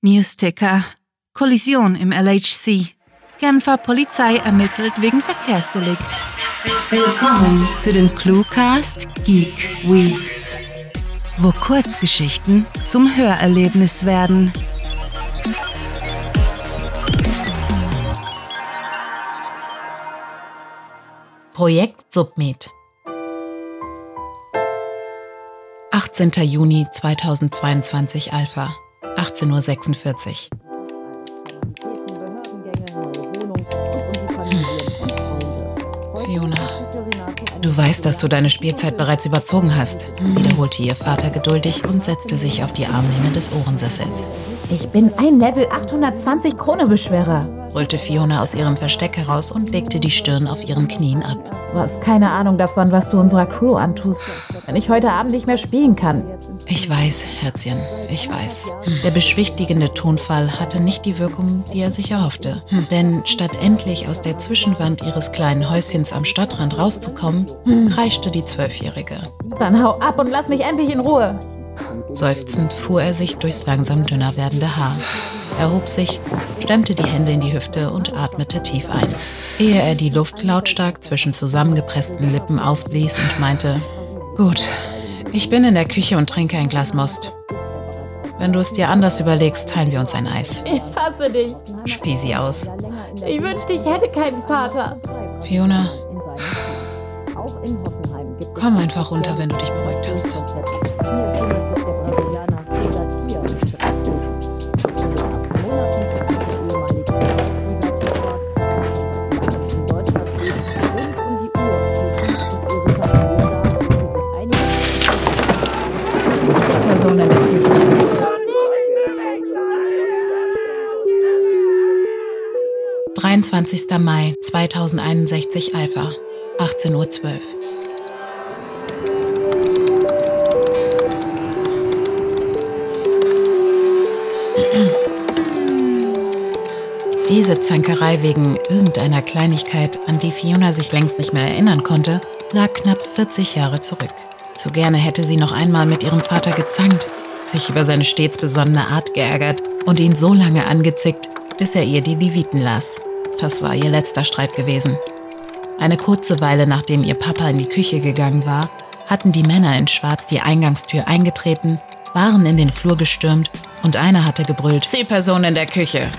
Newsticker. Kollision im LHC. Genfer Polizei ermittelt wegen Verkehrsdelikt. Willkommen zu den Cluecast Geek Weeks, wo Kurzgeschichten zum Hörerlebnis werden. Projekt Submed 18. Juni 2022 Alpha 18.46 Uhr Fiona, du weißt, dass du deine Spielzeit bereits überzogen hast, wiederholte ihr Vater geduldig und setzte sich auf die Armlehne des Ohrensessels. Ich bin ein Level 820 Krone-Beschwerer brüllte Fiona aus ihrem Versteck heraus und legte die Stirn auf ihren Knien ab. Du hast keine Ahnung davon, was du unserer Crew antust, wenn ich heute Abend nicht mehr spielen kann. Ich weiß, Herzchen, ich weiß. Der beschwichtigende Tonfall hatte nicht die Wirkung, die er sich erhoffte. Denn statt endlich aus der Zwischenwand ihres kleinen Häuschens am Stadtrand rauszukommen, kreischte die Zwölfjährige. Dann hau ab und lass mich endlich in Ruhe. Seufzend fuhr er sich durchs langsam dünner werdende Haar. Er hob sich, stemmte die Hände in die Hüfte und atmete tief ein, ehe er die Luft lautstark zwischen zusammengepressten Lippen ausblies und meinte, Gut, ich bin in der Küche und trinke ein Glas Most. Wenn du es dir anders überlegst, teilen wir uns ein Eis. Ich hasse dich. Spie sie aus. Ich wünschte, ich hätte keinen Vater. Fiona, komm einfach runter, wenn du dich beruhigt hast. 23. Mai 2061 Alpha, 18.12 Uhr. Diese Zankerei wegen irgendeiner Kleinigkeit, an die Fiona sich längst nicht mehr erinnern konnte, lag knapp 40 Jahre zurück. Zu gerne hätte sie noch einmal mit ihrem Vater gezankt, sich über seine stets besonnene Art geärgert und ihn so lange angezickt, bis er ihr die Leviten las. Das war ihr letzter Streit gewesen. Eine kurze Weile nachdem ihr Papa in die Küche gegangen war, hatten die Männer in Schwarz die Eingangstür eingetreten, waren in den Flur gestürmt und einer hatte gebrüllt: Zielperson in der Küche.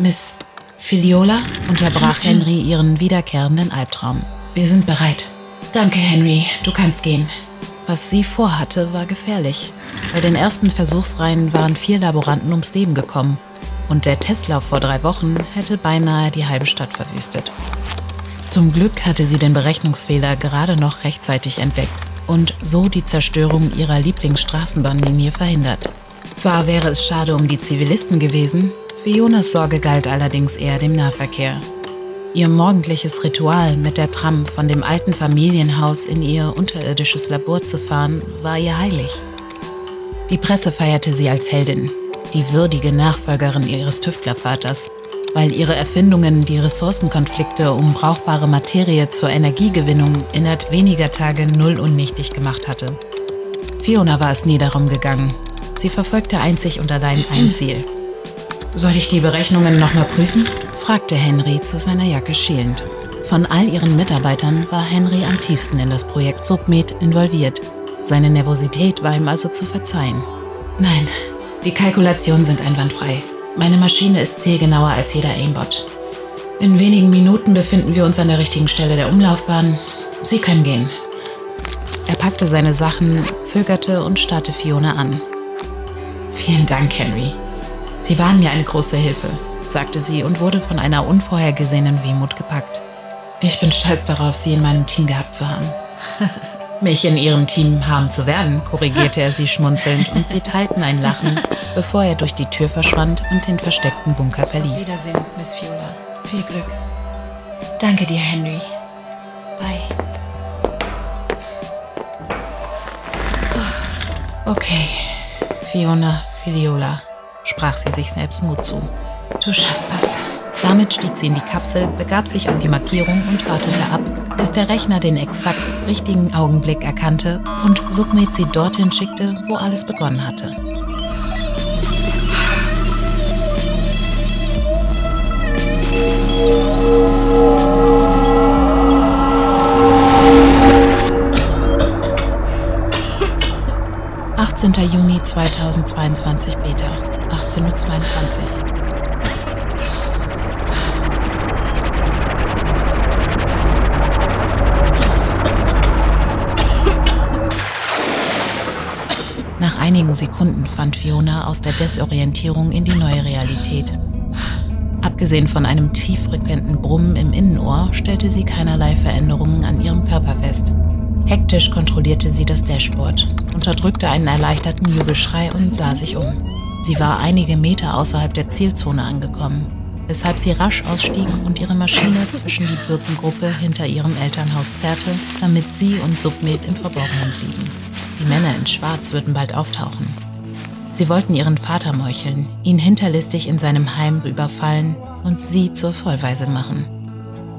Miss Filiola unterbrach Henry ihren wiederkehrenden Albtraum. Wir sind bereit. Danke, Henry, du kannst gehen. Was sie vorhatte, war gefährlich. Bei den ersten Versuchsreihen waren vier Laboranten ums Leben gekommen und der Testlauf vor drei Wochen hätte beinahe die halbe Stadt verwüstet. Zum Glück hatte sie den Berechnungsfehler gerade noch rechtzeitig entdeckt und so die Zerstörung ihrer Lieblingsstraßenbahnlinie verhindert. Zwar wäre es schade um die Zivilisten gewesen, Fionas Sorge galt allerdings eher dem Nahverkehr. Ihr morgendliches Ritual, mit der Tram von dem alten Familienhaus in ihr unterirdisches Labor zu fahren, war ihr heilig. Die Presse feierte sie als Heldin, die würdige Nachfolgerin ihres Tüftlervaters, weil ihre Erfindungen die Ressourcenkonflikte um brauchbare Materie zur Energiegewinnung innerhalb weniger Tage null unnichtig gemacht hatte. Fiona war es nie darum gegangen. Sie verfolgte einzig und allein ein Ziel. Soll ich die Berechnungen nochmal prüfen? fragte Henry zu seiner Jacke schielend. Von all ihren Mitarbeitern war Henry am tiefsten in das Projekt Submed involviert. Seine Nervosität war ihm also zu verzeihen. Nein, die Kalkulationen sind einwandfrei. Meine Maschine ist zielgenauer als jeder Aimbot. In wenigen Minuten befinden wir uns an der richtigen Stelle der Umlaufbahn. Sie können gehen. Er packte seine Sachen, zögerte und starrte Fiona an. Vielen Dank, Henry. Sie waren mir eine große Hilfe, sagte sie und wurde von einer unvorhergesehenen Wehmut gepackt. Ich bin stolz darauf, Sie in meinem Team gehabt zu haben. mich in ihrem Team haben zu werden, korrigierte er sie schmunzelnd und sie teilten ein Lachen, bevor er durch die Tür verschwand und den versteckten Bunker verließ. Wiedersehen, Miss Fiola. Viel Glück. Danke dir, Henry. Bye. Okay, Fiona Filiola, sprach sie sich selbst Mut zu. Du schaffst das. Damit stieg sie in die Kapsel, begab sich auf die Markierung und wartete ab, bis der Rechner den exakt richtigen Augenblick erkannte und Submed sie dorthin schickte, wo alles begonnen hatte. Juni 2022 Beta, 18.22 Uhr. Sekunden fand Fiona aus der Desorientierung in die neue Realität. Abgesehen von einem tieffrequenten Brummen im Innenohr stellte sie keinerlei Veränderungen an ihrem Körper fest. Hektisch kontrollierte sie das Dashboard, unterdrückte einen erleichterten Jubelschrei und sah sich um. Sie war einige Meter außerhalb der Zielzone angekommen, weshalb sie rasch ausstieg und ihre Maschine zwischen die Birkengruppe hinter ihrem Elternhaus zerrte, damit sie und Submed im Verborgenen blieben. Die Männer in Schwarz würden bald auftauchen. Sie wollten ihren Vater meucheln, ihn hinterlistig in seinem Heim überfallen und sie zur Vollweise machen.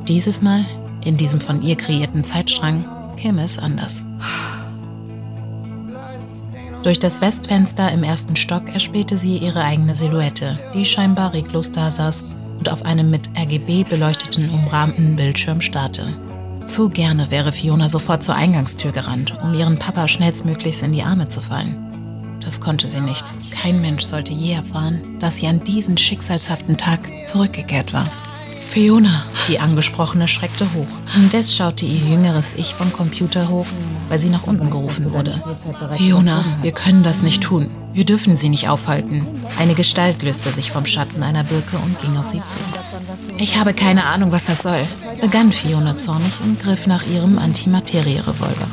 Dieses Mal, in diesem von ihr kreierten Zeitstrang, käme es anders. Durch das Westfenster im ersten Stock erspähte sie ihre eigene Silhouette, die scheinbar reglos dasaß und auf einem mit RGB beleuchteten umrahmten Bildschirm starrte. Zu gerne wäre Fiona sofort zur Eingangstür gerannt, um ihren Papa schnellstmöglichst in die Arme zu fallen. Das konnte sie nicht. Kein Mensch sollte je erfahren, dass sie an diesen schicksalshaften Tag zurückgekehrt war. Fiona, die Angesprochene schreckte hoch. Indes schaute ihr jüngeres Ich vom Computer hoch, weil sie nach unten gerufen wurde. Fiona, wir können das nicht tun. Wir dürfen sie nicht aufhalten. Eine Gestalt löste sich vom Schatten einer Birke und ging auf sie zu. Ich habe keine Ahnung, was das soll, begann Fiona zornig und griff nach ihrem Antimaterie-Revolver.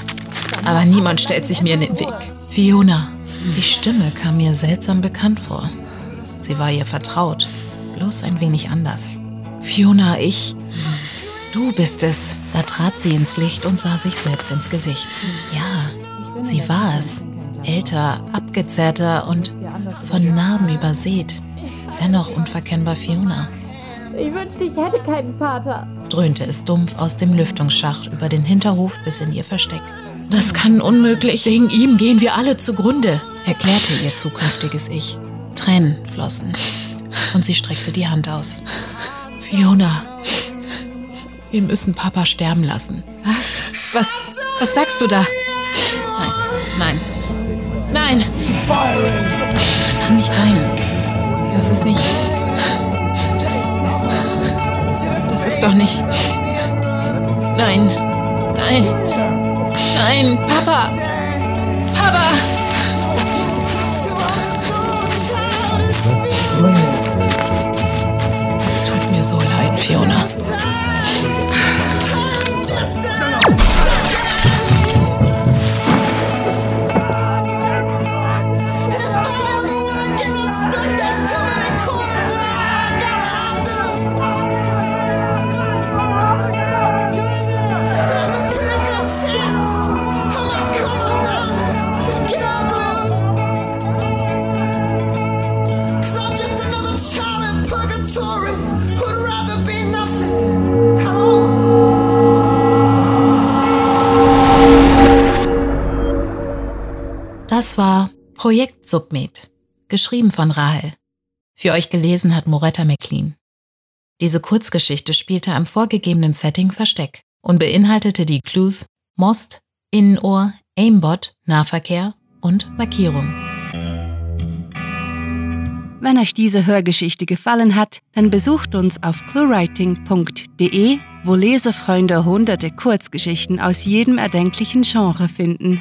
Aber niemand stellt sich mir in den Weg. Fiona, die Stimme kam mir seltsam bekannt vor. Sie war ihr vertraut, bloß ein wenig anders. Fiona, ich. Du bist es. Da trat sie ins Licht und sah sich selbst ins Gesicht. Ja, sie war es. Älter, abgezerrter und von Narben übersät. Dennoch unverkennbar Fiona. Ich wünschte, ich hätte keinen Vater. Dröhnte es dumpf aus dem Lüftungsschacht über den Hinterhof bis in ihr Versteck. Das kann unmöglich. Wegen ihm gehen wir alle zugrunde, erklärte ihr zukünftiges Ich. Tränen flossen. Und sie streckte die Hand aus. Fiona, wir müssen Papa sterben lassen. Was? Was? Was sagst du da? Nein, nein, nein! Das, das kann nicht sein. Das ist nicht. Doch. Nicht. Nein, nein, nein, Papa! Papa! Projekt Submed, geschrieben von Rahel. Für euch gelesen hat Moretta McLean. Diese Kurzgeschichte spielte am vorgegebenen Setting Versteck und beinhaltete die Clues Most, Innenohr, Aimbot, Nahverkehr und Markierung. Wenn euch diese Hörgeschichte gefallen hat, dann besucht uns auf cluewriting.de, wo Lesefreunde hunderte Kurzgeschichten aus jedem erdenklichen Genre finden.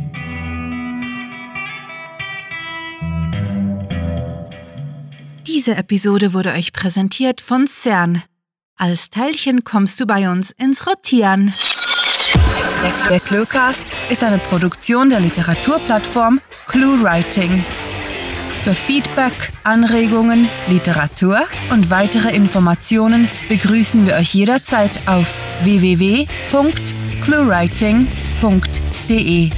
Diese Episode wurde euch präsentiert von CERN. Als Teilchen kommst du bei uns ins Rotieren. Der Cluecast ist eine Produktion der Literaturplattform ClueWriting. Für Feedback, Anregungen, Literatur und weitere Informationen begrüßen wir euch jederzeit auf www.cluewriting.de.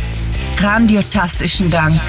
Grandiotastischen Dank.